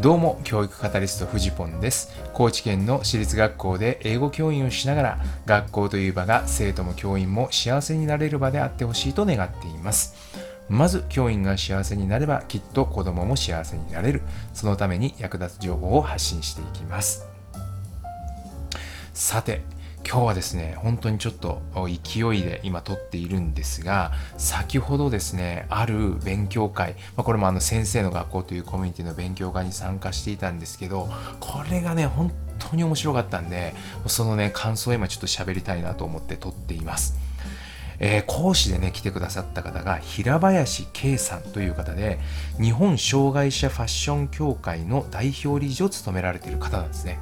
どうも教育カタリストフジポンです。高知県の私立学校で英語教員をしながら学校という場が生徒も教員も幸せになれる場であってほしいと願っています。まず教員が幸せになればきっと子供も幸せになれる。そのために役立つ情報を発信していきます。さて今日はですね、本当にちょっと勢いで今撮っているんですが、先ほどですね、ある勉強会、まあ、これもあの先生の学校というコミュニティの勉強会に参加していたんですけど、これがね、本当に面白かったんで、そのね、感想を今ちょっと喋りたいなと思って撮っています。えー、講師でね、来てくださった方が、平林圭さんという方で、日本障害者ファッション協会の代表理事を務められている方なんですね。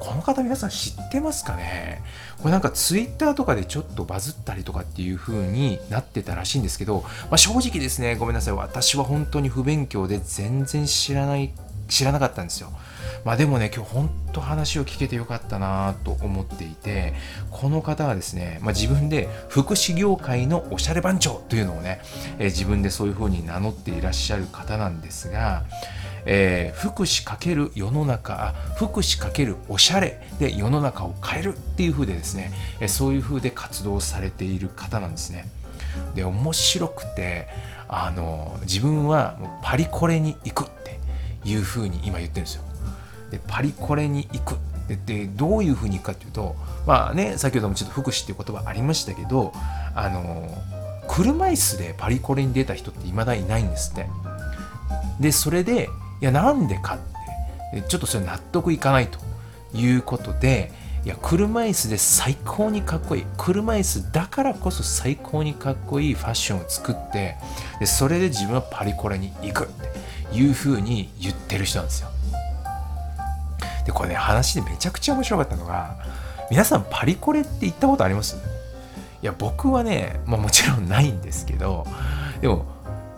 この方皆さん知ってますかね？これなんかツイッターとかでちょっとバズったりとかっていう風になってたらしいんですけど、まあ、正直ですね、ごめんなさい。私は本当に不勉強で全然知らない、知らなかったんですよ。まあでもね、今日本当話を聞けてよかったなと思っていて、この方はですね、まあ、自分で福祉業界のおしゃれ番長というのをね、えー、自分でそういう風に名乗っていらっしゃる方なんですが、えー、福祉×世の中福祉×おしゃれで世の中を変えるっていう風でですね、え、そういう風で活動されている方なんですね。で面白くてあの自分はパリコレに行くっていう風に今言ってるんですよ。でパリコレに行くでどういう風に行くかっていうとまあね先ほどもちょっと福祉っていう言葉ありましたけどあの車椅子でパリコレに出た人っていまだいないんですって。でそれでいやなんでかってちょっとそれ納得いかないということでいや車椅子で最高にかっこいい。車椅子だからこそ最高にかっこいいファッションを作ってでそれで自分はパリコレに行くっていうふうに言ってる人なんですよ。でこれね話でめちゃくちゃ面白かったのが皆さんパリコレって行ったことあります？いや僕はね、まあ、もちろんないんですけどでも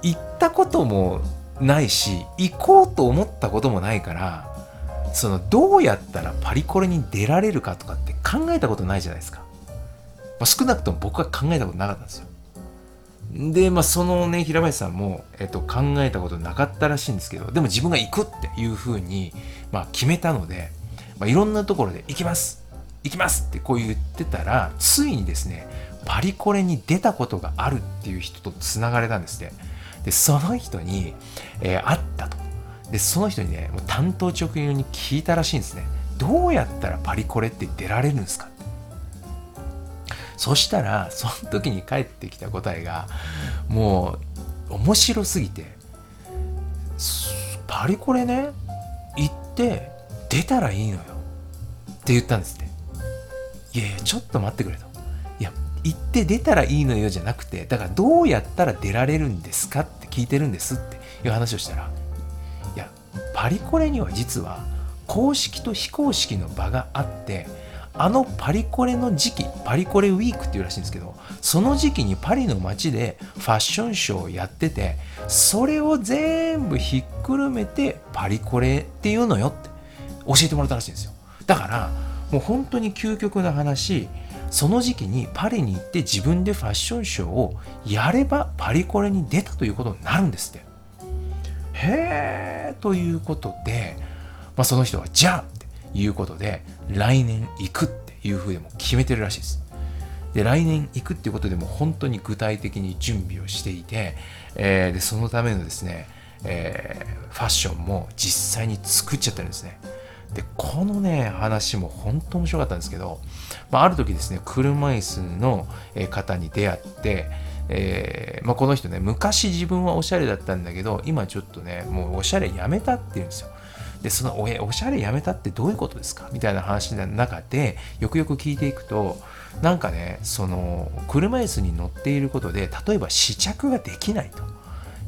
行ったこともないし行こうと思ったこともないからそのどうやったらパリコレに出られるかとかって考えたことないじゃないですか、まあ、少なくとも僕は考えたことなかったんですよ。で、まあ、そのね平林さんも、えっと、考えたことなかったらしいんですけどでも自分が行くっていうふうに、まあ、決めたので、まあ、いろんなところで行きます行きますってこう言ってたらついにですねパリコレに出たことがあるっていう人とつながれたんですっねでその人に、えー、会ったと。でその人にねもう担当直入に聞いたらしいんですね。どうやったらパリコレって出られるんですか？そしたらその時に返ってきた答えがもう面白すぎてパリコレね行って出たらいいのよって言ったんですって。いやいやちょっと待ってくれと。行って出たらいいのよじゃなくてだからどうやったら出られるんですかって聞いてるんですっていう話をしたらいやパリコレには実は公式と非公式の場があってあのパリコレの時期パリコレウィークっていうらしいんですけどその時期にパリの街でファッションショーをやっててそれを全部ひっくるめてパリコレっていうのよって教えてもらったらしいんですよ。だからもう本当に究極な話その時期にパリに行って自分でファッションショーをやればパリコレに出たということになるんですって。へーということで、まあ、その人はじゃあっていうことで来年行くっていうふうでも決めてるらしいです。で来年行くっていうことでも本当に具体的に準備をしていて、えー、でそのためのですね、えー、ファッションも実際に作っちゃってるんですね。でこのね話も本当面白かったんですけど、まあ、ある時ですね車椅子の方に出会ってえーまあ、この人ね昔自分はおしゃれだったんだけど今ちょっとねもうおしゃれやめたって言うんですよ。でそのおおしゃれやめたってどういうことですか？みたいな話の中でよくよく聞いていくとなんかねその車椅子に乗っていることで例えば試着ができないと。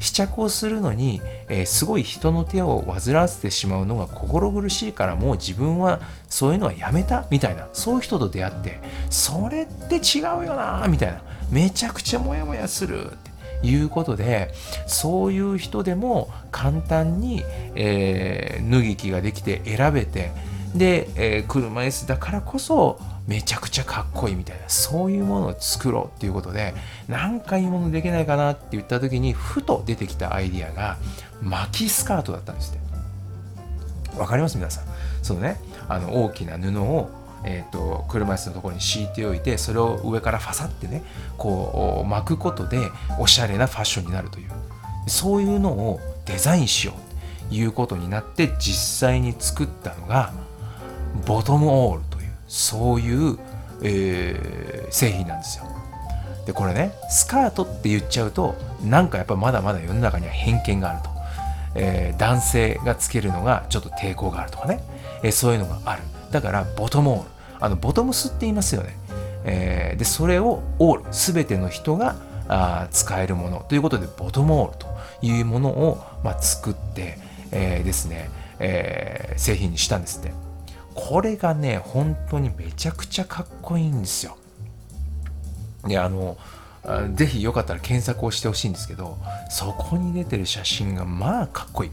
試着をするのに、えー、すごい人の手を煩わせてしまうのが心苦しいからもう自分はそういうのはやめたみたいな。そういう人と出会ってそれって違うよなみたいな。めちゃくちゃモヤモヤするっていうことでそういう人でも簡単に、えー、脱ぎ着ができて選べてで、えー、車椅子だからこそめちゃくちゃかっこいいみたいなそういうものを作ろうっていうことで何かいいものできないかなって言った時にふと出てきたアイディアが巻きスカートだったんですって。わかります？皆さん。そのね。あの大きな布をえーと、車椅子のところに敷いておいてそれを上からファサってねこう巻くことでおしゃれなファッションになるという。そういうのをデザインしようということになって実際に作ったのがボトムオールそういう、えー、製品なんですよ。でこれねスカートって言っちゃうとなんかやっぱまだまだ世の中には偏見があると、えー、男性がつけるのがちょっと抵抗があるとかね、えー、そういうのがある。だからボトムオール。あのボトムスって言いますよね、えー、でそれをオール。全ての人があ使えるもの。ということでボトムオールというものを、まあ、作って、えー、ですね、えー、製品にしたんですって。これがね本当にめちゃくちゃかっこいいんですよ。であのぜひよかったら検索をしてほしいんですけどそこに出てる写真がまあかっこいい。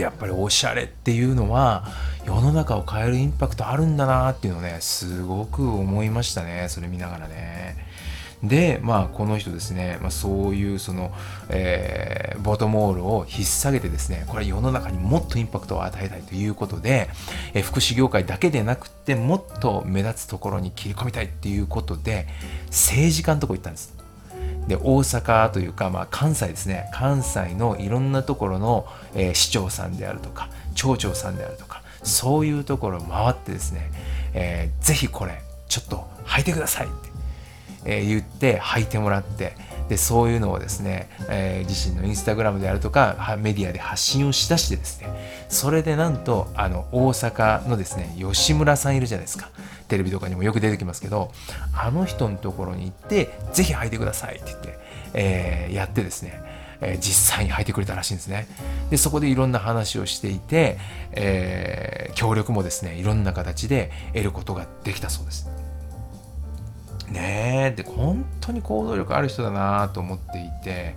やっぱりおしゃれっていうのは世の中を変えるインパクトあるんだなっていうのをねすごく思いましたねそれ見ながらね。でまあこの人ですね、まあ、そういうその、えー、ボトモールを引っ提げてですねこれ世の中にもっとインパクトを与えたいということで、えー、福祉業界だけでなくてもっと目立つところに切り込みたいっていうことで政治家のとこ行ったんです。で大阪というか、まあ、関西ですね。関西のいろんなところの、えー、市長さんであるとか町長さんであるとかそういうところを回ってですね、えー、ぜひこれちょっと履いてくださいって、え、言って履いてもらってでそういうのをですね、えー、自身のインスタグラムであるとかメディアで発信をしだしてですねそれでなんとあの大阪のですね吉村さんいるじゃないですかテレビとかにもよく出てきますけどあの人のところに行ってぜひ履いてくださいって言って、えー、やってですねえ実際に履いてくれたらしいんですね。でそこでいろんな話をしていて、えー、協力もですねいろんな形で得ることができたそうです。ねえ。で本当に行動力ある人だなと思っていて。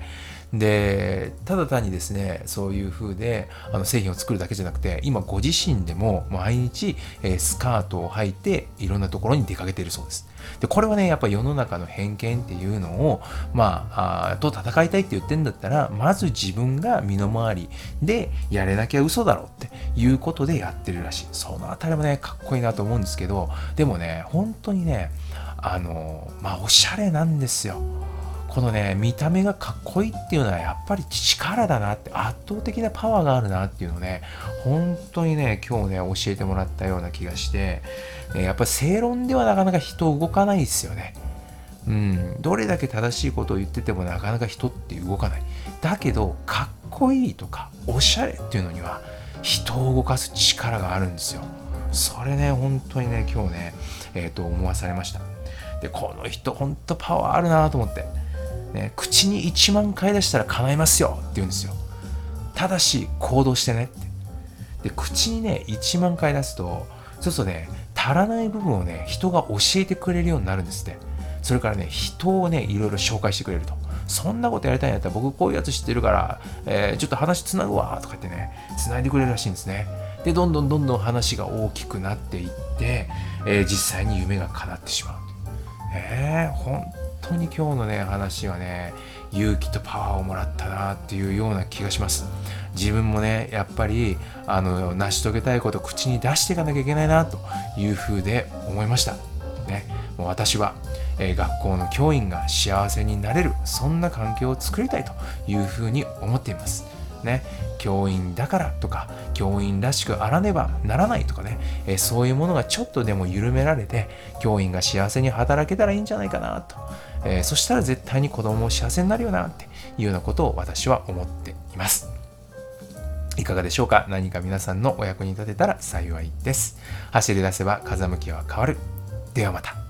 でただ単にですねそういう風であの製品を作るだけじゃなくて今ご自身でも毎日、え、スカートを履いていろんなところに出かけているそうです。でこれはねやっぱ世の中の偏見っていうのをまああと戦いたいって言ってんだったらまず自分が身の回りでやれなきゃ嘘だろっていうことでやってるらしい。そのあたりもねかっこいいなと思うんですけどでもね本当にねあのまあおしゃれなんですよ。このね見た目がかっこいいっていうのはやっぱり力だなって圧倒的なパワーがあるなっていうのね本当にね今日ね教えてもらったような気がしてやっぱ正論ではなかなか人動かないですよね。うん、どれだけ正しいことを言っててもなかなか人って動かない。だけどかっこいいとかおしゃれっていうのには人を動かす力があるんですよ。それね本当にね今日ねえっ、ー、と思わされました。でこの人ほんとパワーあるなと思って、ね、口に1万回出したら叶いますよ。って言うんですよ。ただし行動してねって。で口にね1万回出すとそうするとね足らない部分をね人が教えてくれるようになるんですって。それからね人をねいろいろ紹介してくれると。そんなことやりたいんやったら僕こういうやつ知ってるから、えー、ちょっと話つなぐわ。とか言ってねつないでくれるらしいんですね。でどんどんどんどん話が大きくなっていって、えー、実際に夢が叶ってしまう。え、本当に今日のね話はね勇気とパワーをもらったなっていうような気がします。自分もねやっぱりあの成し遂げたいことを口に出していかなきゃいけないなというふうで思いました。ねもう私は、えー、学校の教員が幸せになれるそんな環境を作りたいというふうに思っています。ね教員だからとか教員らしくあらねばならないとかね、えそういうものがちょっとでも緩められて教員が幸せに働けたらいいんじゃないかなと、え、そしたら絶対に子供も幸せになるよなっていうようなことを私は思っています。いかがでしょうか？何か皆さんのお役に立てたら幸いです。走り出せば風向きは変わる。ではまた。